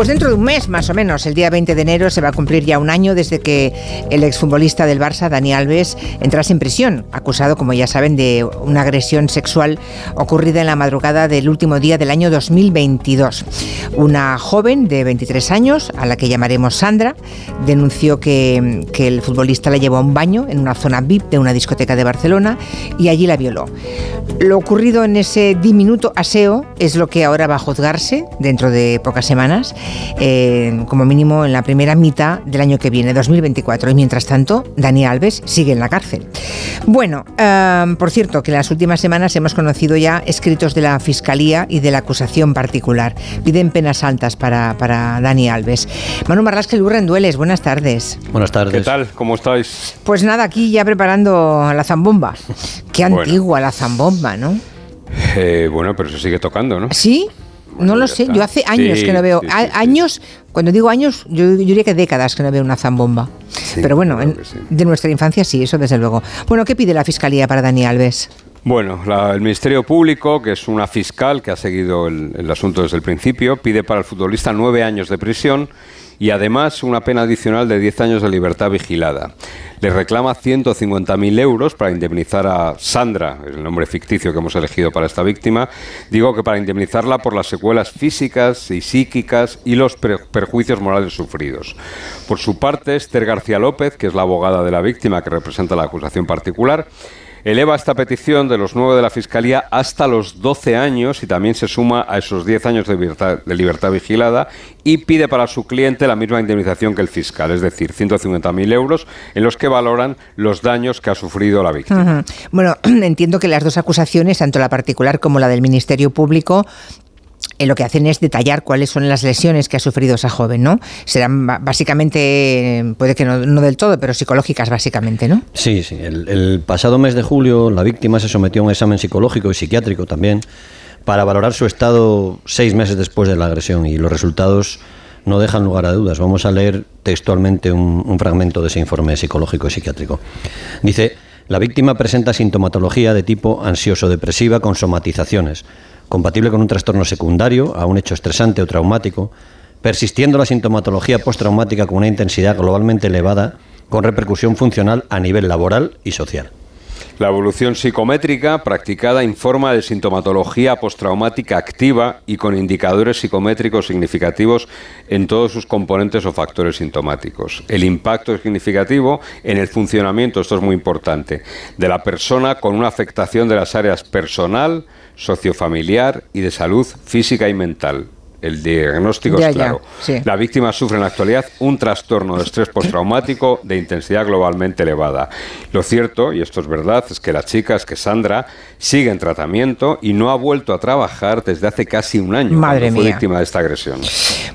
Pues dentro de un mes, más o menos, el día 20 de enero, se va a cumplir ya un año desde que el exfutbolista del Barça, Dani Alves, entrase en prisión, acusado, como ya saben, de una agresión sexual ocurrida en la madrugada del último día del año 2022. Una joven de 23 años, a la que llamaremos Sandra, denunció que, que el futbolista la llevó a un baño en una zona VIP de una discoteca de Barcelona y allí la violó. Lo ocurrido en ese diminuto aseo es lo que ahora va a juzgarse dentro de pocas semanas eh, como mínimo en la primera mitad del año que viene, 2024. Y mientras tanto, Dani Alves sigue en la cárcel. Bueno, eh, por cierto, que en las últimas semanas hemos conocido ya escritos de la Fiscalía y de la acusación particular. Piden penas altas para, para Dani Alves. Manu Marlasque Lurren Dueles, buenas tardes. Buenas tardes. ¿Qué tal? ¿Cómo estáis? Pues nada, aquí ya preparando la zambomba. Qué Bueno. antigua la zambomba, ¿no? Eh, bueno, pero se sigue tocando, ¿no? ¿Sí? No lo sé, yo hace años Sí, que no veo. sí, sí. Años, cuando digo años, yo, yo diría que décadas que no veo una zambomba. Pero bueno, claro en- de nuestra infancia sí, eso desde luego. Bueno, ¿qué pide la fiscalía para Dani Alves? Bueno, la- el Ministerio Público, que es una fiscal que ha seguido el, el asunto desde el principio, pide para el futbolista nueve años de prisión y además una pena adicional de 10 años de libertad vigilada. Le reclama 150.000 euros para indemnizar a Sandra, el nombre ficticio que hemos elegido para esta víctima. Digo que para indemnizarla por las secuelas físicas y psíquicas y los perjuicios morales sufridos. Por su parte, Esther García López, que es la abogada de la víctima que representa la acusación particular, eleva esta petición de los nueve de la Fiscalía hasta los 12 años y también se suma a esos 10 años de libertad, vigilada y pide para su cliente la misma indemnización que el fiscal, es decir, 150.000 euros en los que valoran los daños que ha sufrido la víctima. Bueno, entiendo que las dos acusaciones, tanto la particular como la del Ministerio Público, eh, lo que hacen es detallar cuáles son las lesiones que ha sufrido esa joven, ¿no? Serán básicamente, puede que no, del todo, pero psicológicas básicamente, ¿no? Sí, sí. El, pasado mes de julio la víctima se sometió a un examen psicológico y psiquiátrico también para valorar su estado seis meses después de la agresión y los resultados no dejan lugar a dudas. Vamos a leer textualmente un fragmento de ese informe psicológico y psiquiátrico. Dice, la víctima presenta sintomatología de tipo ansioso-depresiva con somatizaciones, compatible con un trastorno secundario a un hecho estresante o traumático, persistiendo la sintomatología postraumática con una intensidad globalmente elevada con repercusión funcional a nivel laboral y social. La evolución psicométrica practicada informa de sintomatología postraumática activa y con indicadores psicométricos significativos en todos sus componentes o factores sintomáticos. El impacto es significativo en el funcionamiento, esto es muy importante, de la persona con una afectación de las áreas personal, sociofamiliar y de salud física y mental. El diagnóstico Ya, es ya, claro. sí. La víctima sufre en la actualidad un trastorno de estrés postraumático de intensidad globalmente elevada. Lo cierto, y esto es verdad, es que la chica, es que Sandra, sigue en tratamiento y no ha vuelto a trabajar desde hace casi un año, Madre cuando fue víctima de esta agresión.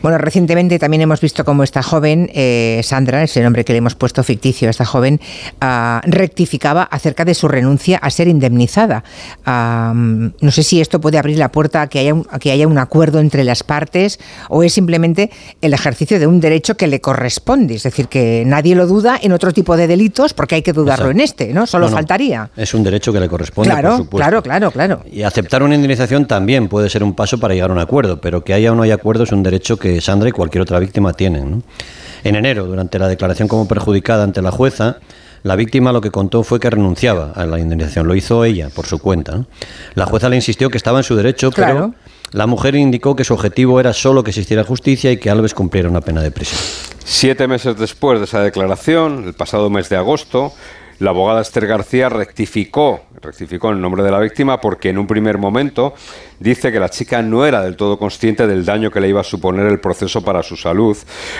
Bueno, recientemente también hemos visto cómo esta joven, eh, Sandra, ese nombre que le hemos puesto ficticio a esta joven, ah, rectificaba acerca de su renuncia a ser indemnizada. Ah, no sé si esto puede abrir la puerta a que, haya un, a que haya un acuerdo entre las partes o es simplemente el ejercicio de un derecho que le corresponde. Es decir, que nadie lo duda en otro tipo de delitos porque hay que dudarlo en este, ¿no? Solo No, no, faltaría. Es un derecho que le corresponde, por Claro, supuesto. claro, claro, claro. Y aceptar una indemnización también puede ser un paso para llegar a un acuerdo, pero que haya o no haya acuerdo es un derecho que Sandra y cualquier otra víctima tienen. ¿no? En enero, durante la declaración como perjudicada ante la jueza, la víctima lo que contó fue que renunciaba a la indemnización. Lo hizo ella, por su cuenta. ¿no? La jueza le insistió que estaba en su derecho, Claro. pero la mujer indicó que su objetivo era solo que existiera justicia y que Alves cumpliera una pena de prisión. Siete meses después de esa declaración, el pasado mes de agosto, la abogada Esther García rectificó, rectificó el nombre de la víctima porque en un primer momento dice que la chica no era del todo consciente del daño que le iba a suponer el proceso para su salud,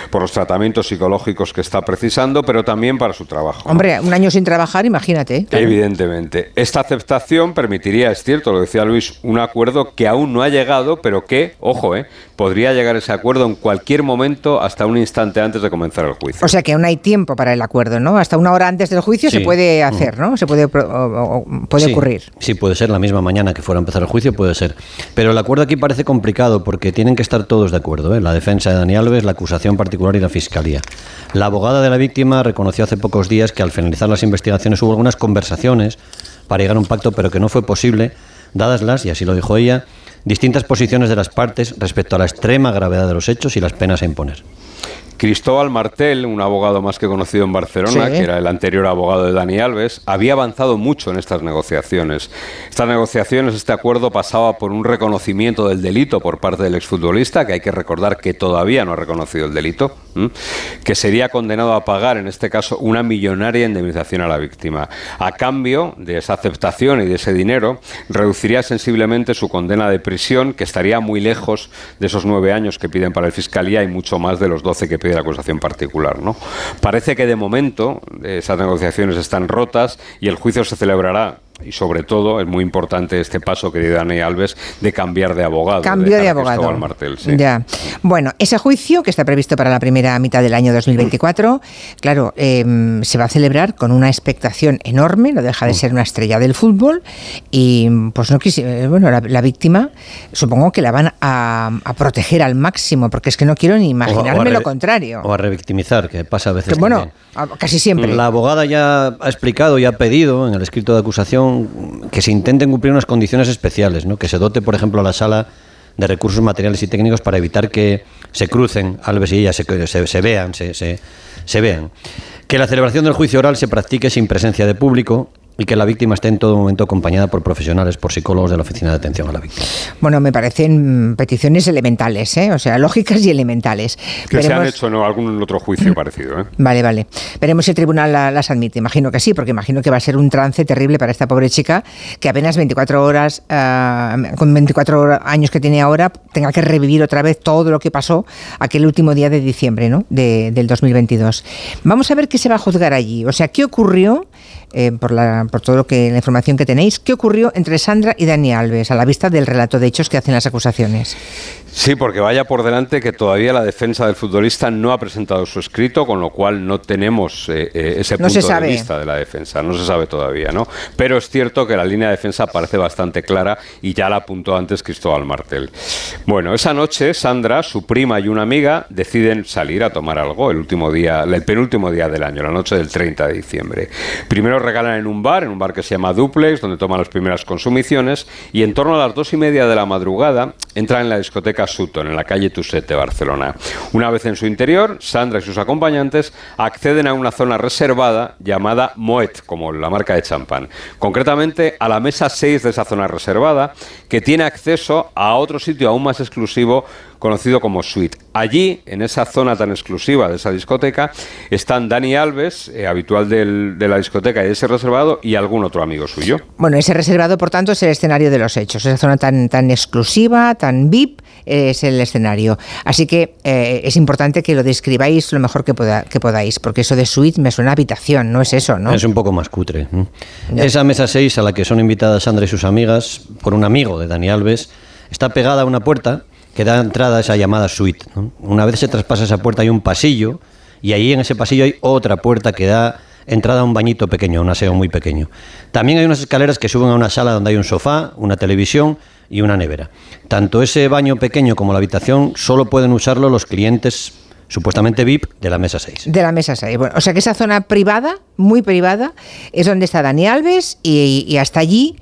por los tratamientos psicológicos que está precisando, pero también para su trabajo. Hombre, un año sin trabajar, imagínate. Evidentemente. Esta aceptación permitiría, es cierto, lo decía Luis, un acuerdo que aún no ha llegado, pero que, ojo, eh, podría llegar ese acuerdo en cualquier momento hasta un instante antes de comenzar el juicio. O sea que aún hay tiempo para el acuerdo, ¿no? Hasta una hora antes del juicio Sí. se puede hacer, ¿no? Se puede, o- o- puede Sí, ocurrir. Sí, puede ser la misma mañana que fuera a empezar el juicio, puede ser. Pero el acuerdo aquí parece complicado porque tienen que estar todos de acuerdo, ¿eh? la defensa de Dani Alves, la acusación particular y la fiscalía. La abogada de la víctima reconoció hace pocos días que al finalizar las investigaciones hubo algunas conversaciones para llegar a un pacto, pero que no fue posible, dadas las, y así lo dijo ella, distintas posiciones de las partes respecto a la extrema gravedad de los hechos y las penas a imponer. Cristóbal Martel, un abogado más que conocido en Barcelona, que era el anterior abogado de Dani Alves, había avanzado mucho en estas negociaciones. Estas negociaciones, este acuerdo pasaba por un reconocimiento del delito por parte del exfutbolista, que hay que recordar que todavía no ha reconocido el delito, que sería condenado a pagar, en este caso, una millonaria indemnización a la víctima. A cambio de esa aceptación y de ese dinero, reduciría sensiblemente su condena de prisión, que estaría muy lejos de esos nueve años que piden para el Fiscalía y mucho más de los doce que de la acusación particular. ¿no? Parece que de momento esas negociaciones están rotas y el juicio se celebrará y sobre todo es muy importante este paso que dio Dani Alves de cambiar de abogado. Cambio de, abogado. Martel, Ya. Bueno, ese juicio que está previsto para la primera mitad del año 2024, claro, em, se va a celebrar con una expectación enorme, no deja de mm. ser una estrella del fútbol y pues no quise, eh, bueno, la, víctima supongo que la van a, proteger al máximo porque es que no quiero ni imaginarme lo contrario. O a revictimizar, que pasa a veces. bueno, casi siempre. La abogada ya ha explicado y ha pedido en el escrito de acusación que se intenten cumplir unas condiciones especiales, que se dote, por ejemplo, a la sala de recursos materiales y técnicos para evitar que se crucen Alves y ella, se, vean, se vean. Que la celebración del juicio oral se practique sin presencia de público y que la víctima esté en todo momento acompañada por profesionales, por psicólogos de la Oficina de Atención a la Víctima. Bueno, me parecen peticiones elementales, ¿eh? o sea, lógicas y elementales. Que se han hecho en algún otro juicio parecido. ¿eh? Vale, vale. Veremos si el tribunal las admite. Imagino que sí, porque imagino que va a ser un trance terrible para esta pobre chica que apenas 24 horas, ah, con 24 años que tiene ahora, tenga que revivir otra vez todo lo que pasó aquel último día de diciembre ¿no? de, del 2022. Vamos a ver qué se va a juzgar allí. O sea, ¿qué ocurrió? Eh, por, la, por todo lo que la información que tenéis, ¿qué ocurrió entre Sandra y Dani Alves a la vista del relato de hechos que hacen las acusaciones? Sí, porque vaya por delante que todavía la defensa del futbolista no ha presentado su escrito, con lo cual no tenemos eh, eh, ese punto de vista de la defensa. No se sabe todavía, ¿no? Pero es cierto que la línea de defensa parece bastante clara y ya la apuntó antes Cristóbal Martel. Bueno, esa noche Sandra, su prima y una amiga deciden salir a tomar algo el último día, el penúltimo día del año, la noche del 30 de diciembre. Primero regalan en un bar, en un bar que se llama Duplex, donde toman las primeras consumiciones y en torno a las dos y media de la madrugada entran en la discoteca Sutton, en la calle Tusset de Barcelona. Una vez en su interior, Sandra y sus acompañantes acceden a una zona reservada llamada Moet, como la marca de champán. Concretamente a la mesa 6 de esa zona reservada, que tiene acceso a otro sitio aún más exclusivo conocido como Suite. Allí, en esa zona tan exclusiva de esa discoteca, están Dani Alves, eh, habitual de la discoteca y de ese reservado, y algún otro amigo suyo. Bueno, ese reservado, por tanto, es el escenario de los hechos. Esa zona tan, tan exclusiva, tan VIP, es el escenario. Así que eh, es importante que lo describáis lo mejor que, que podáis, porque eso de suite me suena a habitación, no es eso, ¿no? Es un poco más cutre. Esa mesa 6 a la que son invitadas Sandra y sus amigas por un amigo de Dani Alves está pegada a una puerta que da entrada a esa llamada suite. Una vez se traspasa esa puerta hay un pasillo y ahí en ese pasillo hay otra puerta que da entrada a un bañito pequeño, un aseo muy pequeño. También hay unas escaleras que suben a una sala donde hay un sofá, una televisión y una nevera. Tanto ese baño pequeño como la habitación solo pueden usarlo los clientes supuestamente VIP de la mesa 6. De la mesa 6. Bueno, o sea que esa zona privada, muy privada, es donde está Dani Alves y hasta allí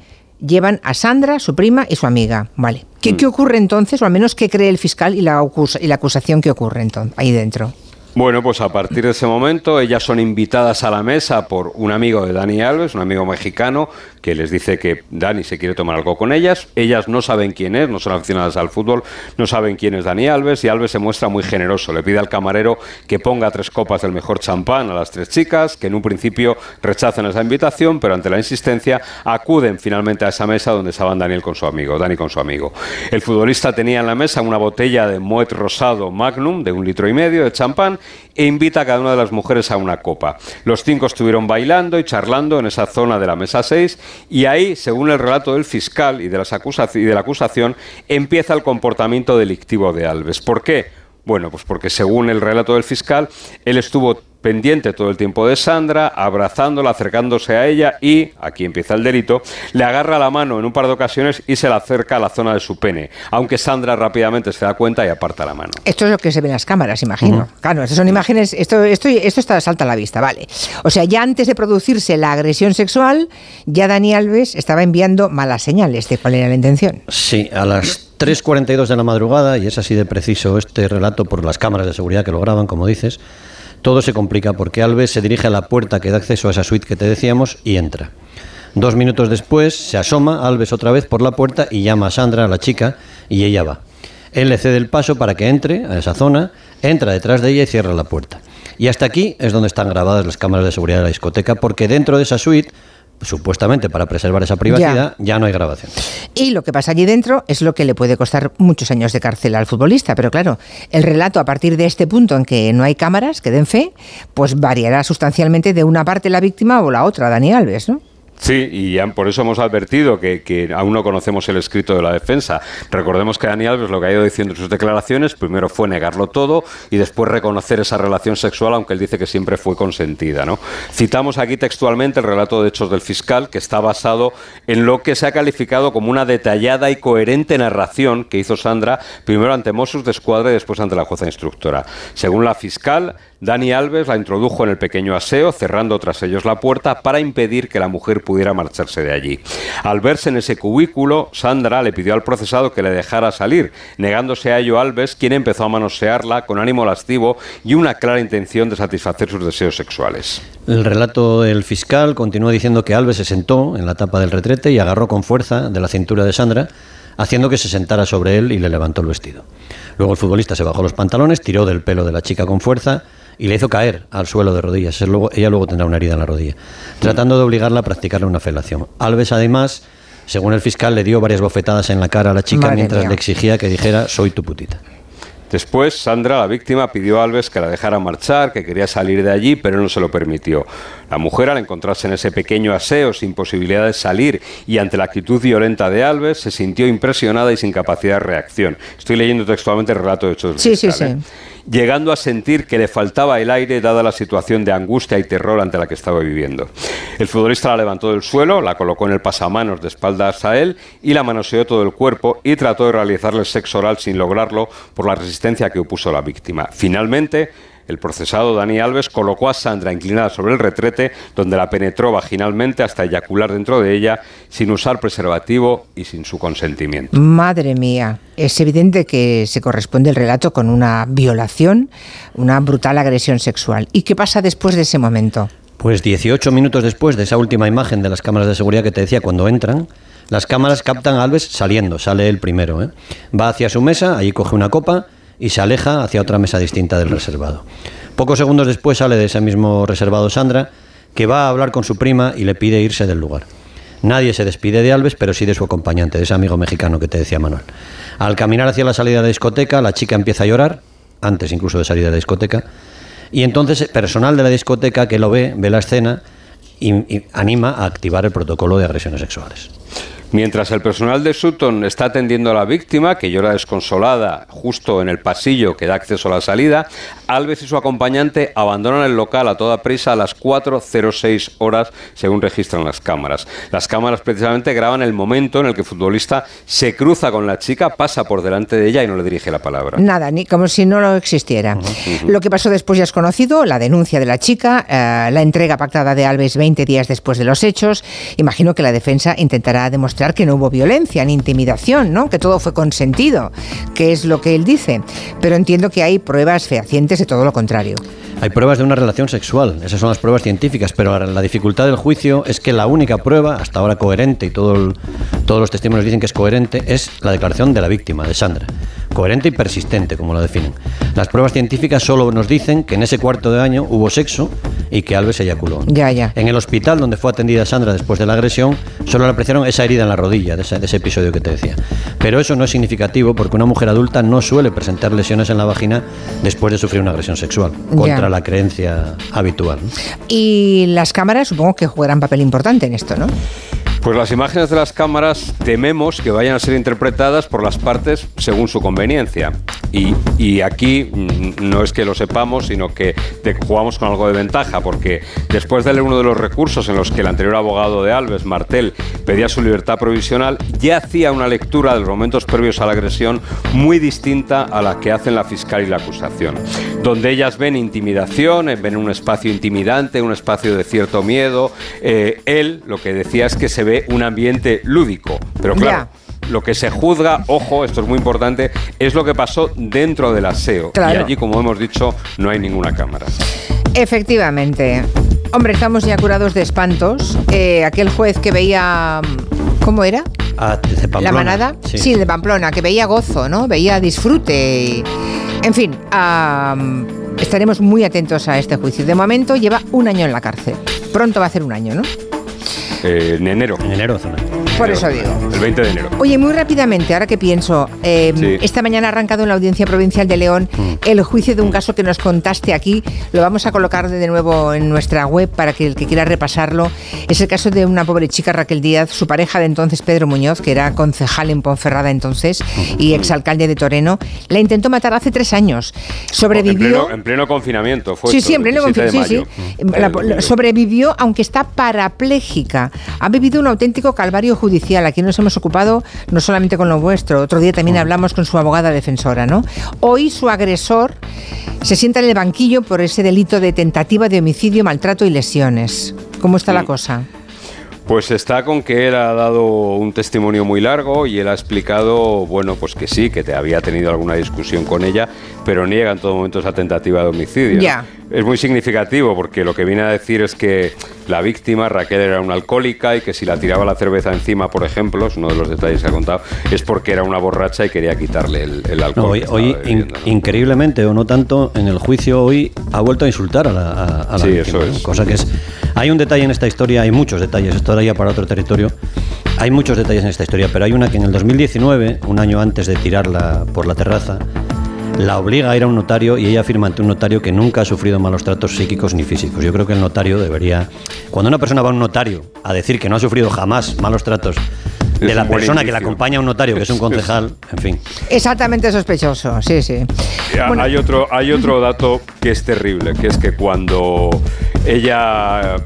llevan a Sandra, su prima y su amiga. Vale. ¿Qué, mm. ocurre entonces, o al menos qué cree el fiscal y la, y la acusación que ocurre entonces, ahí dentro? Bueno, pues a partir de ese momento ellas son invitadas a la mesa por un amigo de Dani Alves, un amigo mexicano, que les dice que Dani se quiere tomar algo con ellas. Ellas no saben quién es, no son aficionadas al fútbol, no saben quién es Dani Alves y Alves se muestra muy generoso. Le pide al camarero que ponga tres copas del mejor champán a las tres chicas, que en un principio rechazan esa invitación, pero ante la insistencia acuden finalmente a esa mesa donde estaban Daniel con su amigo, Dani con su amigo. El futbolista tenía en la mesa una botella de Moet rosado Magnum de un litro y medio de champán e invita a cada una de las mujeres a una copa. Los cinco estuvieron bailando y charlando en esa zona de la mesa 6 y ahí, según el relato del fiscal y de, y de la acusación, empieza el comportamiento delictivo de Alves. ¿Por qué? Bueno, pues porque según el relato del fiscal, él estuvo pendiente todo el tiempo de Sandra, abrazándola, acercándose a ella y, aquí empieza el delito, le agarra la mano en un par de ocasiones y se la acerca a la zona de su pene, aunque Sandra rápidamente se da cuenta y aparta la mano. Esto es lo que se ve en las cámaras, imagino. Claro, estas son imágenes, esto, esto, esto está salta a la vista, vale. O sea, ya antes de producirse la agresión sexual, ya Dani Alves estaba enviando malas señales de cuál era la intención. Sí, a las 3.42 de la madrugada, y es así de preciso este relato por las cámaras de seguridad que lo graban, como dices, todo se complica porque Alves se dirige a la puerta que da acceso a esa suite que te decíamos y entra. Dos minutos después se asoma Alves otra vez por la puerta y llama a Sandra, a la chica, y ella va. Él le cede el paso para que entre a esa zona, entra detrás de ella y cierra la puerta. Y hasta aquí es donde están grabadas las cámaras de seguridad de la discoteca, porque dentro de esa suite supuestamente para preservar esa privacidad, ya. no hay grabación. Y lo que pasa allí dentro es lo que le puede costar muchos años de cárcel al futbolista. Pero claro, el relato a partir de este punto en que no hay cámaras que den fe, pues variará sustancialmente de una parte la víctima o la otra, Dani Alves, ¿no? Sí, y por eso hemos advertido que, aún no conocemos el escrito de la defensa. Recordemos que Dani Alves lo que ha ido diciendo en sus declaraciones primero fue negarlo todo y después reconocer esa relación sexual, aunque él dice que siempre fue consentida. ¿no? Citamos aquí textualmente el relato de hechos del fiscal, que está basado en lo que se ha calificado como una detallada y coherente narración que hizo Sandra, primero ante Mossos de Escuadra y después ante la jueza instructora. Según la fiscal, Dani Alves la introdujo en el pequeño aseo, cerrando tras ellos la puerta para impedir que la mujer pudiera marcharse de allí. Al verse en ese cubículo, Sandra le pidió al procesado que le dejara salir, negándose a ello Alves, quien empezó a manosearla con ánimo lascivo y una clara intención de satisfacer sus deseos sexuales. El relato del fiscal continúa diciendo que Alves se sentó en la tapa del retrete y agarró con fuerza de la cintura de Sandra, haciendo que se sentara sobre él y le levantó el vestido. Luego el futbolista se bajó los pantalones, tiró del pelo de la chica con fuerza, y le hizo caer al suelo de rodillas. ella luego tendrá una herida en la rodilla, tratando de obligarla a practicarle una felación. Alves, además, según el fiscal, le dio varias bofetadas en la cara a la chica mientras le exigía que dijera soy tu putita. Después, Sandra, la víctima, pidió a Alves que la dejara marchar, que quería salir de allí, pero no se lo permitió. La mujer, al encontrarse en ese pequeño aseo sin posibilidad de salir y ante la actitud violenta de Alves, se sintió impresionada y sin capacidad de reacción. Estoy leyendo textualmente el relato de hechos. Sí, sí, sí. ¿eh? llegando a sentir que le faltaba el aire dada la situación de angustia y terror ante la que estaba viviendo. El futbolista la levantó del suelo, la colocó en el pasamanos de espaldas a él y la manoseó todo el cuerpo y trató de realizarle sexo oral sin lograrlo por la resistencia que opuso la víctima. Finalmente, el procesado Dani Alves colocó a Sandra inclinada sobre el retrete, donde la penetró vaginalmente hasta eyacular dentro de ella, sin usar preservativo y sin su consentimiento. Madre mía, es evidente que se corresponde el relato con una violación, una brutal agresión sexual. ¿Y qué pasa después de ese momento? Pues 18 minutos después de esa última imagen de las cámaras de seguridad que te decía cuando entran, las cámaras captan a Alves saliendo, sale él primero. ¿eh? Va hacia su mesa, allí coge una copa y se aleja hacia otra mesa distinta del reservado. Pocos segundos después sale de ese mismo reservado Sandra, que va a hablar con su prima y le pide irse del lugar. Nadie se despide de Alves, pero sí de su acompañante, de ese amigo mexicano que te decía Manuel. Al caminar hacia la salida de la discoteca, la chica empieza a llorar, antes incluso de salir de la discoteca, y entonces personal de la discoteca que lo ve, ve la escena y anima a activar el protocolo de agresiones sexuales. Mientras el personal de Sutton está atendiendo a la víctima, que llora desconsolada justo en el pasillo que da acceso a la salida, Alves y su acompañante abandonan el local a toda prisa a las 4.06 horas, según registran las cámaras. Las cámaras precisamente graban el momento en el que el futbolista se cruza con la chica, pasa por delante de ella y no le dirige la palabra. Nada, ni como si no lo existiera. Lo que pasó después ya es conocido, la denuncia de la chica, eh, la entrega pactada de Alves 20 días después de los hechos. Imagino que la defensa intentará demostrar que no hubo violencia ni intimidación, ¿no? que todo fue consentido, que es lo que él dice. Pero entiendo que hay pruebas fehacientes de todo lo contrario. Hay pruebas de una relación sexual, esas son las pruebas científicas, pero la, dificultad del juicio es que la única prueba, hasta ahora coherente, y todo todos los testimonios dicen que es coherente, es la declaración de la víctima, de Sandra. Coherente y persistente, como lo definen. Las pruebas científicas solo nos dicen que en ese cuarto de año hubo sexo y que Alves eyaculó. Ya, ya. En el hospital donde fue atendida Sandra después de la agresión, solo le apreciaron esa herida en la rodilla, de ese, de ese episodio que te decía. Pero eso no es significativo porque una mujer adulta no suele presentar lesiones en la vagina después de sufrir una agresión sexual. Contra la creencia habitual. Y las cámaras supongo que jugarán papel importante en esto, ¿no? Pues las imágenes de las cámaras tememos que vayan a ser interpretadas por las partes según su conveniencia. Y, aquí mm, no es que lo sepamos, sino que jugamos con algo de ventaja, porque después de leer uno de los recursos en los que el anterior abogado de Alves, Martel, pedía su libertad provisional, ya hacía una lectura de los momentos previos a la agresión muy distinta a la que hacen la fiscal y la acusación, donde ellas ven intimidación, eh, ven un espacio intimidante, un espacio de cierto miedo. Eh, él lo que decía es que se ve un ambiente lúdico, pero claro. Lo que se juzga, ojo, esto es muy importante, es lo que pasó dentro del aseo. Y allí, como hemos dicho, no hay ninguna cámara. Efectivamente. Hombre, estamos ya curados de espantos. Eh, aquel juez que veía. ¿Cómo era? Ah, de ¿La manada? Sí. de Pamplona, que veía gozo, ¿no? Veía disfrute. En fin, estaremos muy atentos a este juicio. De momento lleva un año en la cárcel. Pronto va a ser un año, ¿no? Eh, en enero. En enero. Por eso digo. El 20 de enero. Oye, muy rápidamente, ahora que pienso, em, esta mañana ha arrancado en la Audiencia Provincial de León mm. el juicio de un caso que nos contaste aquí. Lo vamos a colocar de nuevo en nuestra web para que el que quiera repasarlo. Es el caso de una pobre chica, Raquel Díaz, su pareja de entonces, Pedro Muñoz, que era concejal en Ponferrada entonces mm. y exalcalde de Toreno. La intentó matar hace tres años. Sobrevivió. En pleno, confinamiento, fue. Sí, sí, en pleno confinamiento. Sí, sí. sobrevivió, aunque está parapléjica. Ha vivido un auténtico calvario judicial. Aquí nos hemos ocupado no solamente con lo vuestro, otro día también hablamos con su abogada defensora, ¿no? Hoy su agresor se sienta en el banquillo por ese delito de tentativa de homicidio, maltrato y lesiones. ¿Cómo está la cosa? Pues está con que él ha dado un testimonio muy largo y él ha explicado, bueno, pues que sí, que te había tenido alguna discusión con ella, pero niega en todo momento esa tentativa de homicidio. Ya. Es muy significativo porque lo que viene a decir es que la víctima, Raquel, era una alcohólica y que si la tiraba la cerveza encima, por ejemplo, es uno de los detalles que ha contado, es porque era una borracha y quería quitarle el, alcohol. hoy, increíblemente, o no tanto, en el juicio hoy ha vuelto a insultar a la, sí, eso es. cosa que es hay un detalle en esta historia, hay muchos detalles, esto era ya para otro territorio. Hay muchos detalles en esta historia, pero hay una que en el 2019, un año antes de tirarla por la terraza, la obliga a ir a un notario y ella afirma ante un notario que nunca ha sufrido malos tratos psíquicos ni físicos. Yo creo que el notario debería, cuando una persona va a un notario a decir que no ha sufrido jamás malos tratos de la persona que la acompaña a un notario, que es un concejal, en fin. Exactamente sospechoso, sí, sí. Hay, otro, hay otro dato que es terrible, que es que cuando ella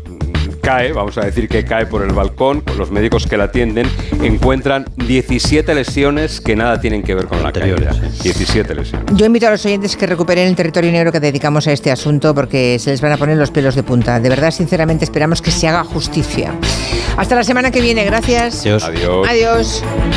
cae, vamos a decir que cae por el balcón, los médicos que la atienden encuentran 17 lesiones que nada tienen que ver con la caída. 17 lesiones. Yo invito a los oyentes que recuperen el territorio negro que dedicamos a este asunto porque se les van a poner los pelos de punta. De verdad, sinceramente, esperamos que se haga justicia. Hasta la semana que viene, gracias. Adiós. Adiós.